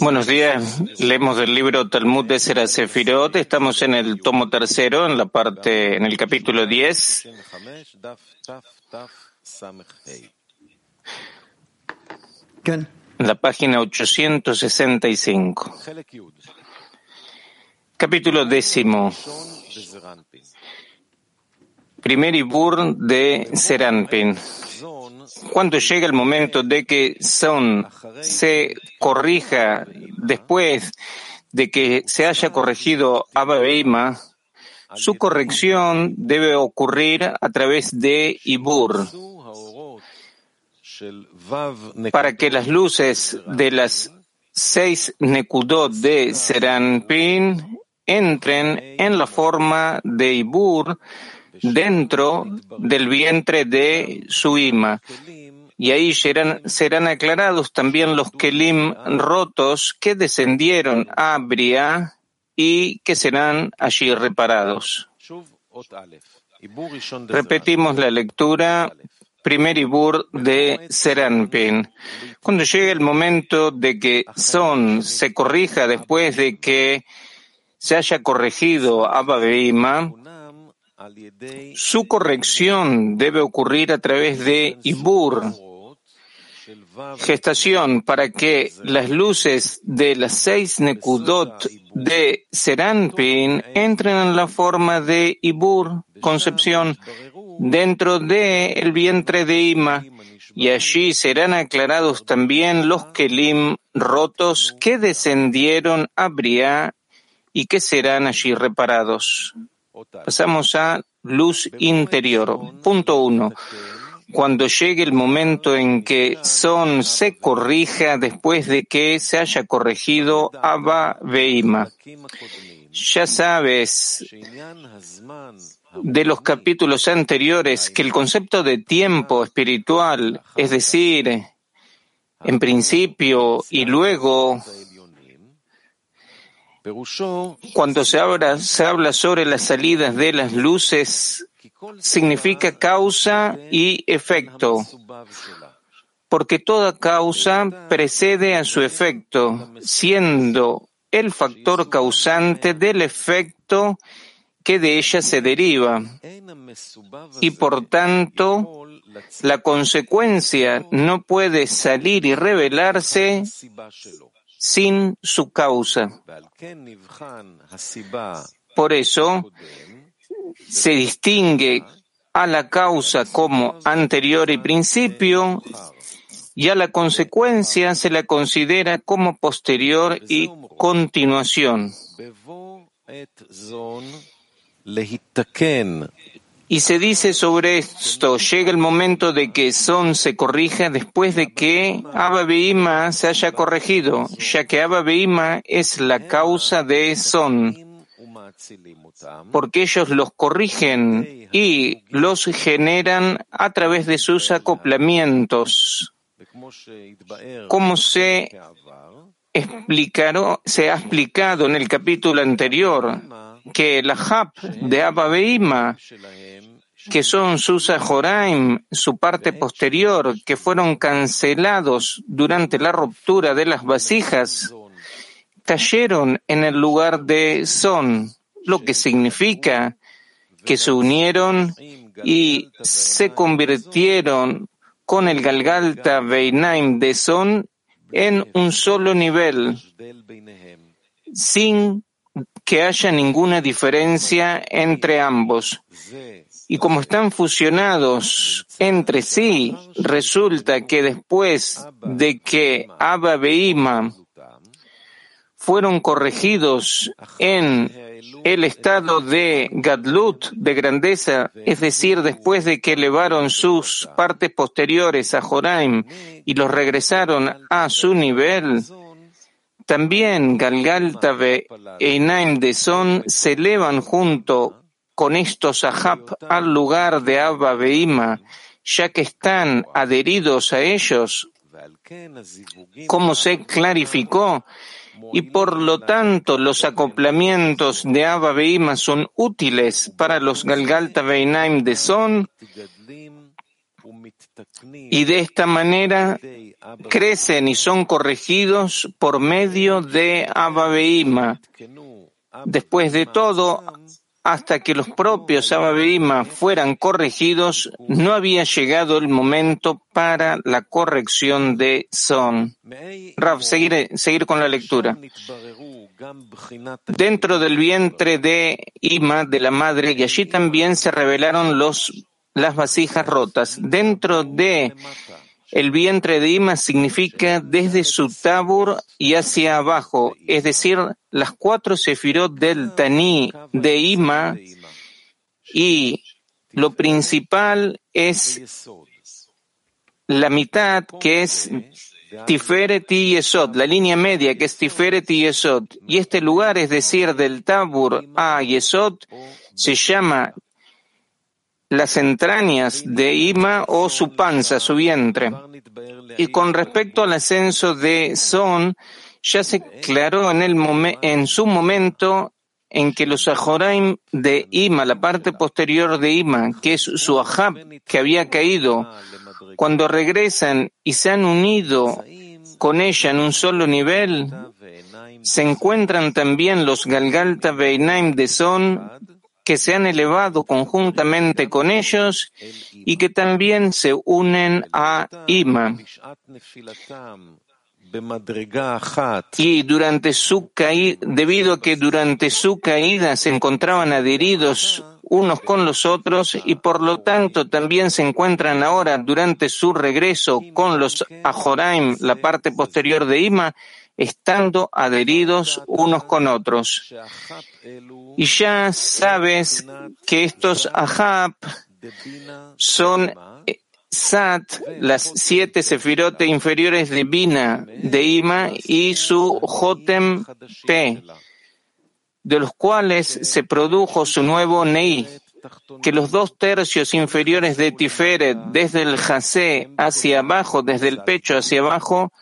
Buenos días. Leemos del libro Talmud de Sera Sefirot. Estamos en el tomo tercero, en la parte, en el capítulo 10. En la página 865. Capítulo décimo. Primer Ibur de Seranpin cuando llega el momento de que Son se corrija después de que se haya corregido Abba su corrección debe ocurrir a través de Ibur, para que las luces de las seis Nekudot de Seranpin entren en la forma de Ibur dentro del vientre de su ima. Y ahí serán, serán aclarados también los kelim rotos que descendieron a Bria y que serán allí reparados. Repetimos la lectura, primer Ibur de Seranpin. Cuando llegue el momento de que Son se corrija después de que se haya corregido Abba Beima, su corrección debe ocurrir a través de Ibur, gestación, para que las luces de las seis Nekudot de Seranpin entren en la forma de Ibur, concepción, dentro del el vientre de Ima, y allí serán aclarados también los Kelim rotos que descendieron a Briá y que serán allí reparados. Pasamos a luz interior. Punto uno. Cuando llegue el momento en que Son se corrija después de que se haya corregido Abba Veima. Ya sabes de los capítulos anteriores que el concepto de tiempo espiritual, es decir, en principio y luego cuando se habla, sobre las salidas de las luces, significa causa y efecto, porque toda causa precede a su efecto, siendo el factor causante del efecto que de ella se deriva. Y por tanto, la consecuencia no puede salir y revelarse sin su causa. Por eso se distingue a la causa como anterior y principio y a la consecuencia se la considera como posterior y continuación. Y se dice sobre esto, llega el momento de que Son se corrija después de que Abba se haya corregido, ya que Abba es la causa de Son, porque ellos los corrigen y los generan a través de sus acoplamientos, como se, explicaron, se ha explicado en el capítulo anterior, que la Hab de Abba que son sus Joraim, su parte posterior, que fueron cancelados durante la ruptura de las vasijas, cayeron en el lugar de Son, lo que significa que se unieron y se convirtieron con el Galgalta Beinaim de Son en un solo nivel, sin que haya ninguna diferencia entre ambos. Y como están fusionados entre sí, resulta que después de que Abba Beima fueron corregidos en el estado de Gadlut, de grandeza, es decir, después de que elevaron sus partes posteriores a Joraim y los regresaron a su nivel, también Galgalta e Einaim de Son se elevan junto con estos Ahab al lugar de Abba Beima, ya que están adheridos a ellos, como se clarificó, y por lo tanto los acoplamientos de Abba Beima son útiles para los Galgalta Beinaim de Son, y de esta manera crecen y son corregidos por medio de Abba Beima. Después de todo, hasta que los propios Abba fueran corregidos, no había llegado el momento para la corrección de Son. Rav, seguir, seguir con la lectura. Dentro del vientre de Ima, de la madre, y allí también se revelaron los, las vasijas rotas. Dentro de el vientre de Ima significa desde su tabur y hacia abajo, es decir, las cuatro sefirot del Tani de Ima y lo principal es la mitad que es Tiferet y Yesod, la línea media que es Tiferet y Yesod. Y este lugar, es decir, del Tabur a Yesod, se llama las entrañas de Ima o su panza, su vientre. Y con respecto al ascenso de Son, ya se aclaró en, el en su momento en que los Ajoraim de Ima, la parte posterior de Ima, que es su Ahab que había caído, cuando regresan y se han unido con ella en un solo nivel, se encuentran también los Galgalta Beinaim de Son que se han elevado conjuntamente con ellos y que también se unen a Ima. Y durante su caída, debido a que durante su caída se encontraban adheridos unos con los otros y por lo tanto también se encuentran ahora durante su regreso con los Ajoraim, la parte posterior de Ima, estando adheridos unos con otros. Y ya sabes que estos Ahab son eh, Sat, las siete sefirote inferiores de Bina, de Ima, y su Jotem P, de los cuales se produjo su nuevo Nei, que los dos tercios inferiores de Tiferet, desde el Jase hacia abajo, desde el pecho hacia abajo,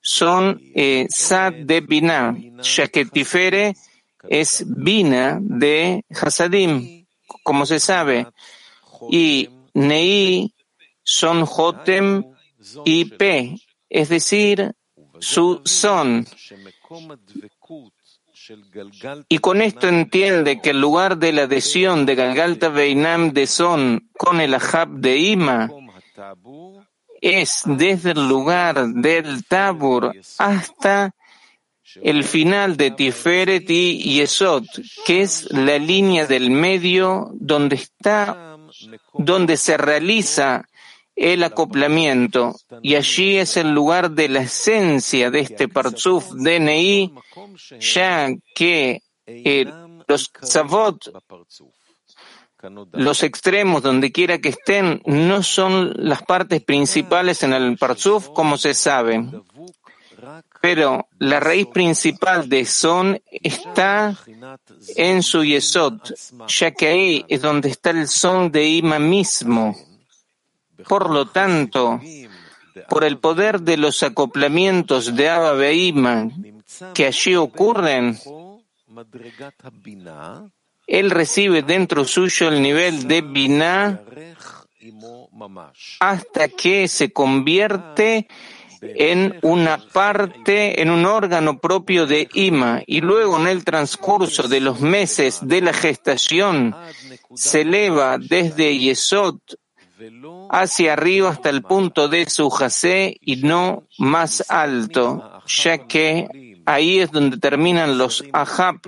son eh, Sad de Binah, ya que Tifere es Bina de Hasadim, como se sabe, y Nei son Jotem y P, es decir, su son. Y con esto entiende que el lugar de la adhesión de Galgalta Beinam de Son con el Ahab de Ima es desde el lugar del Tabur hasta el final de Tiferet y Yesod, que es la línea del medio donde está, donde se realiza el acoplamiento, y allí es el lugar de la esencia de este Parzuf DNI, ya que eh, los Tzavot los extremos, donde quiera que estén, no son las partes principales en el Parzuf, como se sabe. Pero la raíz principal de Son está en su Yesod, ya que ahí es donde está el Son de Ima mismo. Por lo tanto, por el poder de los acoplamientos de Abba Beima que allí ocurren, él recibe dentro suyo el nivel de Binah hasta que se convierte en una parte, en un órgano propio de Ima, y luego en el transcurso de los meses de la gestación se eleva desde Yesod hacia arriba hasta el punto de su jase y no más alto, ya que ahí es donde terminan los ahab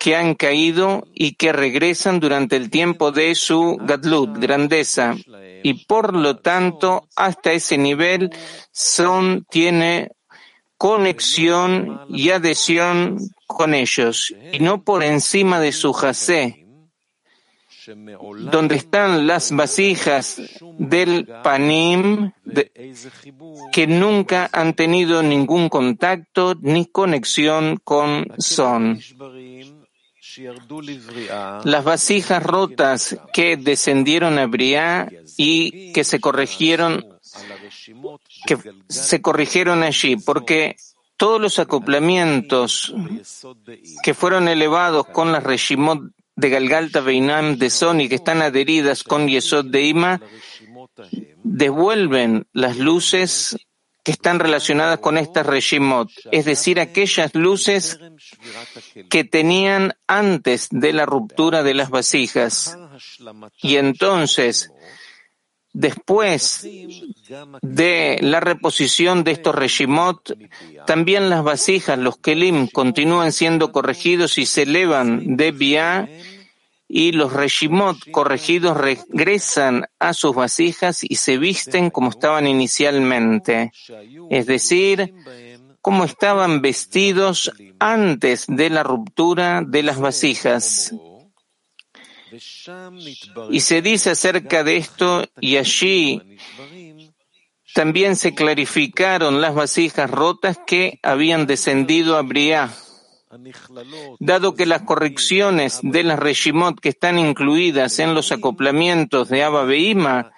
que han caído y que regresan durante el tiempo de su gadlut, grandeza. Y por lo tanto, hasta ese nivel, Son tiene conexión y adhesión con ellos, y no por encima de su jase, donde están las vasijas del panim que nunca han tenido ningún contacto ni conexión con son. Las vasijas rotas que descendieron a Briá y que se corrigieron, que se corrigieron allí, porque todos los acoplamientos que fueron elevados con las regimot de Galgalta Beinam de Sony que están adheridas con Yesod de Ima devuelven las luces que están relacionadas con estas Reshimot, es decir, aquellas luces que tenían antes de la ruptura de las vasijas. Y entonces, después de la reposición de estos Reshimot, también las vasijas, los Kelim, continúan siendo corregidos y se elevan de Bia y los Reshimot corregidos regresan a sus vasijas y se visten como estaban inicialmente, es decir, como estaban vestidos antes de la ruptura de las vasijas. Y se dice acerca de esto, y allí también se clarificaron las vasijas rotas que habían descendido a Briah Dado que las correcciones de las Reshimot que están incluidas en los acoplamientos de Abba Beima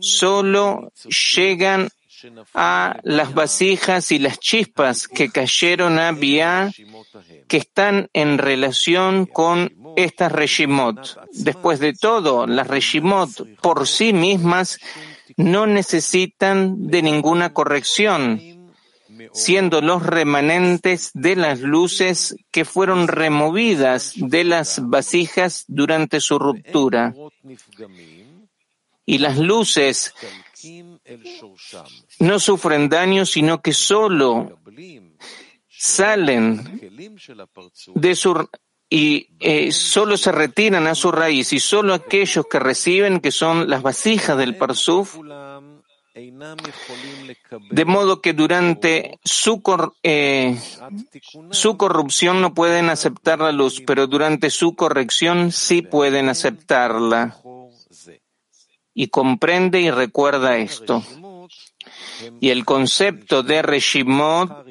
solo llegan a las vasijas y las chispas que cayeron a Bia que están en relación con estas Reshimot. Después de todo, las Reshimot por sí mismas no necesitan de ninguna corrección siendo los remanentes de las luces que fueron removidas de las vasijas durante su ruptura. Y las luces no sufren daño, sino que solo salen y eh, solo se retiran a su raíz y solo aquellos que reciben, que son las vasijas del Parsuf, de modo que durante su, eh, su corrupción no pueden aceptar la luz, pero durante su corrección sí pueden aceptarla. Y comprende y recuerda esto. Y el concepto de Reshimot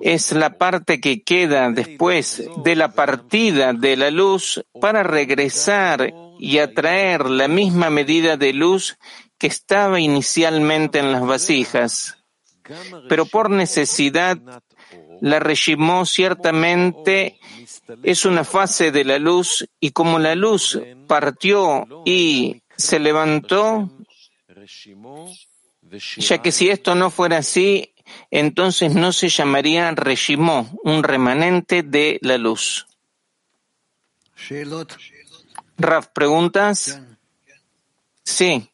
es la parte que queda después de la partida de la luz para regresar y atraer la misma medida de luz que estaba inicialmente en las vasijas, pero por necesidad la reshimó ciertamente es una fase de la luz y como la luz partió y se levantó, ya que si esto no fuera así, entonces no se llamaría reshimó, un remanente de la luz. Raf, ¿preguntas? Sí.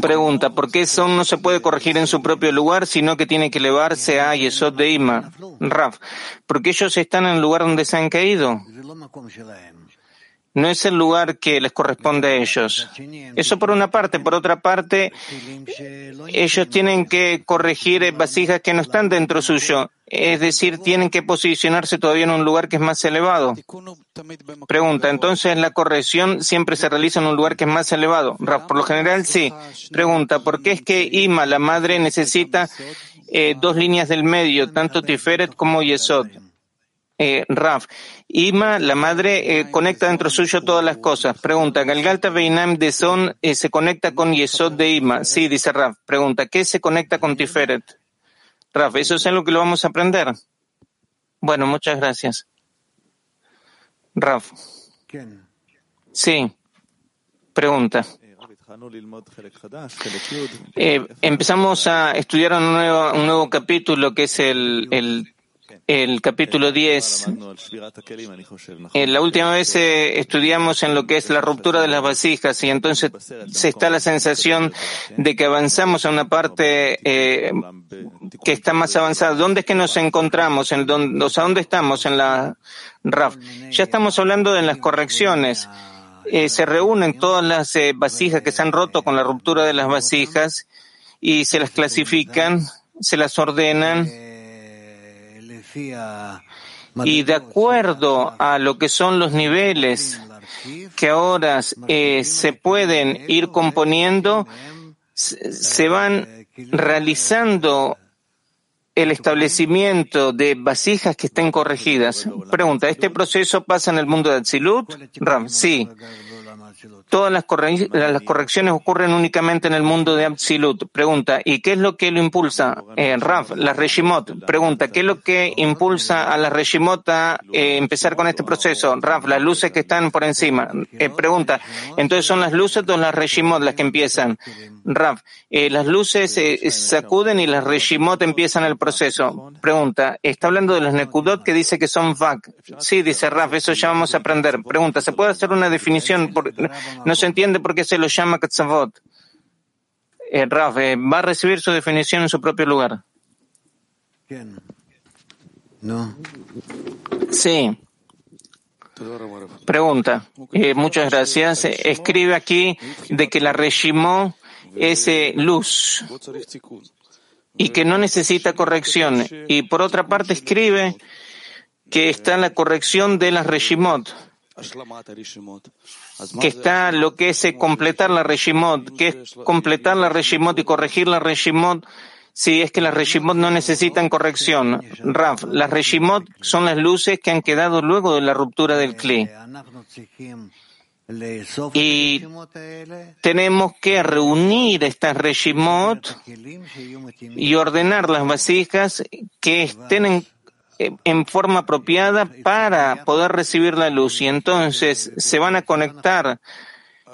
Pregunta, ¿por qué Son no se puede corregir en su propio lugar, sino que tiene que elevarse a Yesod de Ima? Raf, porque ellos están en el lugar donde se han caído no es el lugar que les corresponde a ellos. Eso por una parte. Por otra parte, ellos tienen que corregir vasijas que no están dentro suyo. Es decir, tienen que posicionarse todavía en un lugar que es más elevado. Pregunta, entonces la corrección siempre se realiza en un lugar que es más elevado. Por lo general, sí. Pregunta, ¿por qué es que Ima, la madre, necesita eh, dos líneas del medio, tanto Tiferet como Yesod? Eh, Raf, Ima, la madre, eh, conecta dentro suyo todas las cosas. Pregunta, Galgalta Beinam de Son eh, se conecta con Yesod de Ima. Sí, dice Raf. Pregunta, ¿qué se conecta con Tiferet? Raf, eso es algo que lo vamos a aprender. Bueno, muchas gracias. Raf. Sí. Pregunta. Eh, empezamos a estudiar un nuevo, un nuevo capítulo que es el, el el capítulo 10. Eh, la última vez eh, estudiamos en lo que es la ruptura de las vasijas y entonces se está la sensación de que avanzamos a una parte eh, que está más avanzada. ¿Dónde es que nos encontramos? ¿En dónde, o sea, ¿dónde estamos en la RAF? Ya estamos hablando de las correcciones. se reúnen todas las vasijas que se han roto con la ruptura de las vasijas y se las clasifican, se las ordenan y de acuerdo a lo que son los niveles que ahora eh, se pueden ir componiendo, se van realizando el establecimiento de vasijas que estén corregidas. Pregunta, ¿este proceso pasa en el mundo de Atzilut? Ram, sí. Todas las, correcciones ocurren únicamente en el mundo de Absolut. Pregunta, ¿y qué es lo que lo impulsa? Eh, Raf, la Regimot. Pregunta, ¿qué es lo que impulsa a la Regimot a eh, empezar con este proceso? Raf, las luces que están por encima. Eh, pregunta, entonces son las luces o las Regimot las que empiezan? Raf, las luces sacuden y las Regimot empiezan el proceso. Pregunta, ¿está hablando de los Nekudot que dice que son VAC? Sí, dice Raf, eso ya vamos a aprender. Pregunta, ¿se puede hacer una definición? Por, no se entiende por qué se lo llama Katzavot. Eh, Raf, eh, va a recibir su definición en su propio lugar. No. Sí. Pregunta. Eh, muchas gracias. Escribe aquí de que la Regimó es eh, luz y que no necesita corrección. Y por otra parte escribe que está la corrección de las Regimot que está lo que es eh, completar la Regimot, que es completar la Regimot y corregir la Regimot si es que las Regimot no necesitan corrección. Raf, las Regimot son las luces que han quedado luego de la ruptura del Kli. Y tenemos que reunir estas Regimot y ordenar las vasijas que estén en en forma apropiada para poder recibir la luz y entonces se van a conectar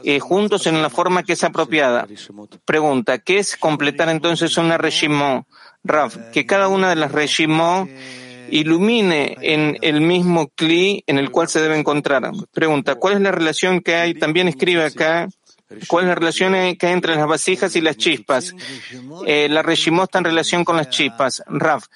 eh, juntos en la forma que es apropiada. Pregunta, ¿qué es completar entonces una regimo? Raf, que cada una de las regimo ilumine en el mismo cli en el cual se debe encontrar. Pregunta, ¿cuál es la relación que hay? También escribe acá ¿Cuál es la relación que hay entre las vasijas y las chispas? Eh, la regimó está en relación con las chispas. Raf,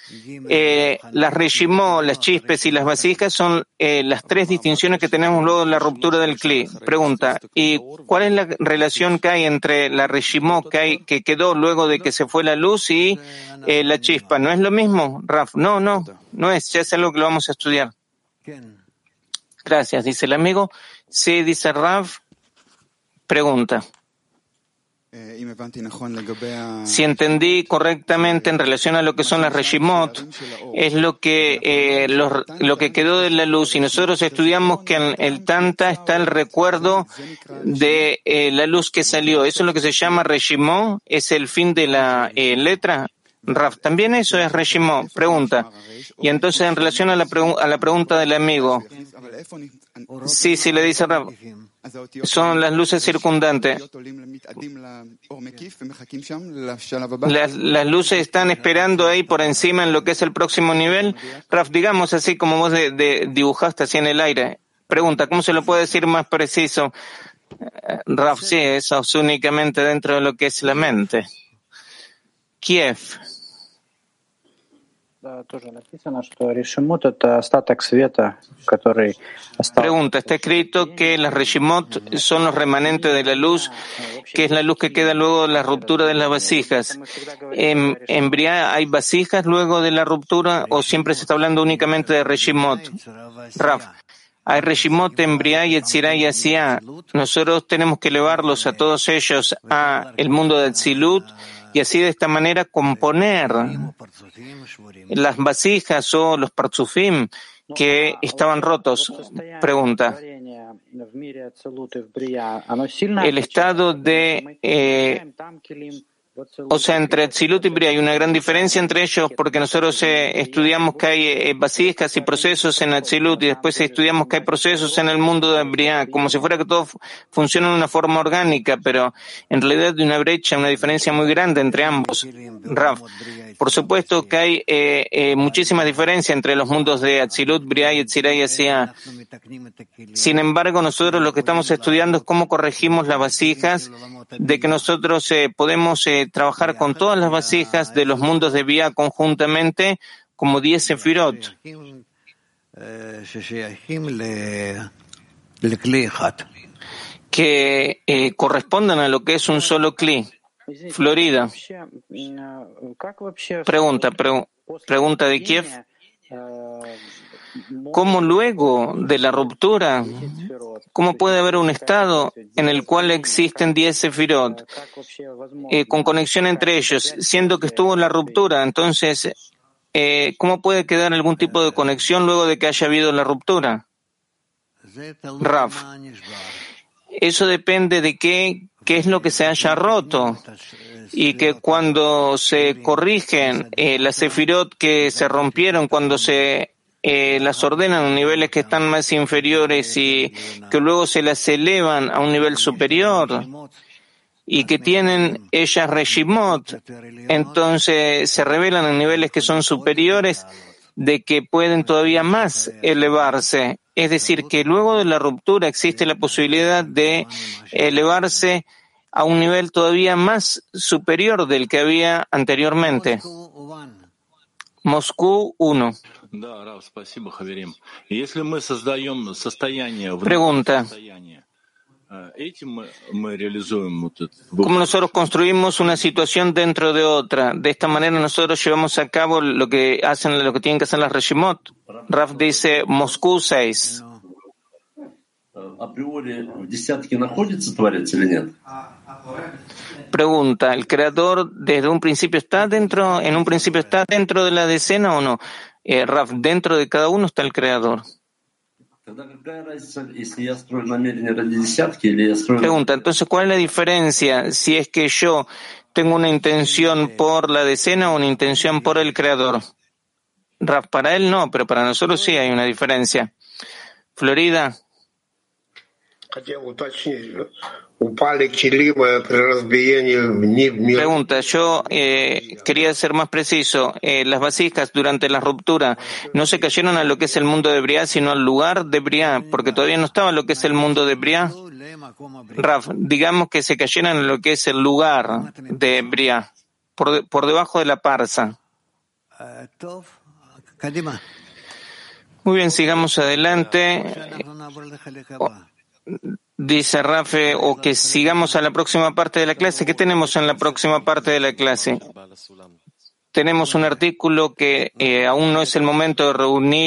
eh, las regimó, las chispas y las vasijas son eh, las tres distinciones que tenemos luego de la ruptura del cli. Pregunta, ¿y cuál es la relación que hay entre la regimó que, hay, que quedó luego de que se fue la luz y eh, la chispa? ¿No es lo mismo, Raf? No, no, no es, ya es algo que lo vamos a estudiar. Gracias, dice el amigo. Sí, dice Raf. Pregunta. Si entendí correctamente en relación a lo que son las Regimot, es lo que, eh, lo, que quedó de la luz. Y nosotros estudiamos que en el Tanta está el recuerdo de eh, la luz que salió. Eso es lo que se llama Regimot, es el fin de la eh, letra. Raf, también eso es Regimot. Pregunta. Y entonces en relación a la, a la pregunta del amigo, sí, sí, le dice Raf son las luces circundantes. Las, luces están esperando ahí por encima en lo que es el próximo nivel. Raf, digamos así como vos dibujaste así en el aire. Pregunta, ¿cómo se lo puede decir más preciso? Eh, Raf, sí, eso es únicamente dentro de lo que es la mente. Kiev. Pregunta, está escrito que las Reshimot son los remanentes de la luz, que es la luz que queda luego de la ruptura de las vasijas. ¿En, en hay vasijas luego de la ruptura o siempre se está hablando únicamente de Reshimot? Raf, hay Reshimot en Briá y Etzirá y Asiá. Nosotros tenemos que elevarlos a todos ellos a el mundo de Tzilut y así de esta manera componer las vasijas o los parzufim que estaban rotos. Pregunta. El estado de eh, o sea, entre Tzilut y Bria hay una gran diferencia entre ellos porque nosotros eh, estudiamos que hay eh, vasijas y procesos en Tzilut y después estudiamos que hay procesos en el mundo de Bria, como si fuera que todo funciona de una forma orgánica, pero en realidad hay una brecha, una diferencia muy grande entre ambos. Raf, por supuesto que hay eh, eh, muchísimas diferencias entre los mundos de Atzilut, Bria y Etzirah y Asia. Sin embargo, nosotros lo que estamos estudiando es cómo corregimos las vasijas, de que nosotros eh, podemos eh, trabajar con todas las vasijas de los mundos de Bia conjuntamente como 10 sefirot que eh, correspondan a lo que es un solo cli. Florida. Pregunta, pregunta de Kiev. ¿Cómo luego de la ruptura, cómo puede haber un estado en el cual existen 10 sefirot eh, con conexión entre ellos, siendo que estuvo la ruptura? Entonces, eh, ¿cómo puede quedar algún tipo de conexión luego de que haya habido la ruptura? Raf. eso depende de qué, qué es lo que se haya roto y que cuando se corrigen eh, las sefirot que se rompieron, cuando se eh, las ordenan a niveles que están más inferiores y que luego se las elevan a un nivel superior y que tienen ellas regimot, entonces se revelan en niveles que son superiores de que pueden todavía más elevarse. Es decir, que luego de la ruptura existe la posibilidad de elevarse a un nivel todavía más superior del que había anteriormente. Moscú 1. Pregunta. ¿Cómo nosotros construimos una situación dentro de otra? De esta manera nosotros llevamos a cabo lo que hacen, lo que tienen que hacer las Reshimot. Raf dice Moscú 6. Pregunta, ¿el creador desde un principio está dentro, en un principio está dentro de la decena o no? Eh, Raf, dentro de cada uno está el creador. Pregunta, entonces, ¿cuál es la diferencia si es que yo tengo una intención por la decena o una intención por el creador? Raf, para él no, pero para nosotros sí hay una diferencia. Florida. Pregunta, yo eh, quería ser más preciso. Eh, las vasijas durante la ruptura no se cayeron a lo que es el mundo de Briá, sino al lugar de Briá, porque todavía no estaba lo que es el mundo de Briá. Raf, digamos que se cayeron a lo que es el lugar de Briá, por, por debajo de la parsa. Muy bien, sigamos adelante. Dice Rafe, o que sigamos a la próxima parte de la clase. ¿Qué tenemos en la próxima parte de la clase? Tenemos un artículo que eh, aún no es el momento de reunir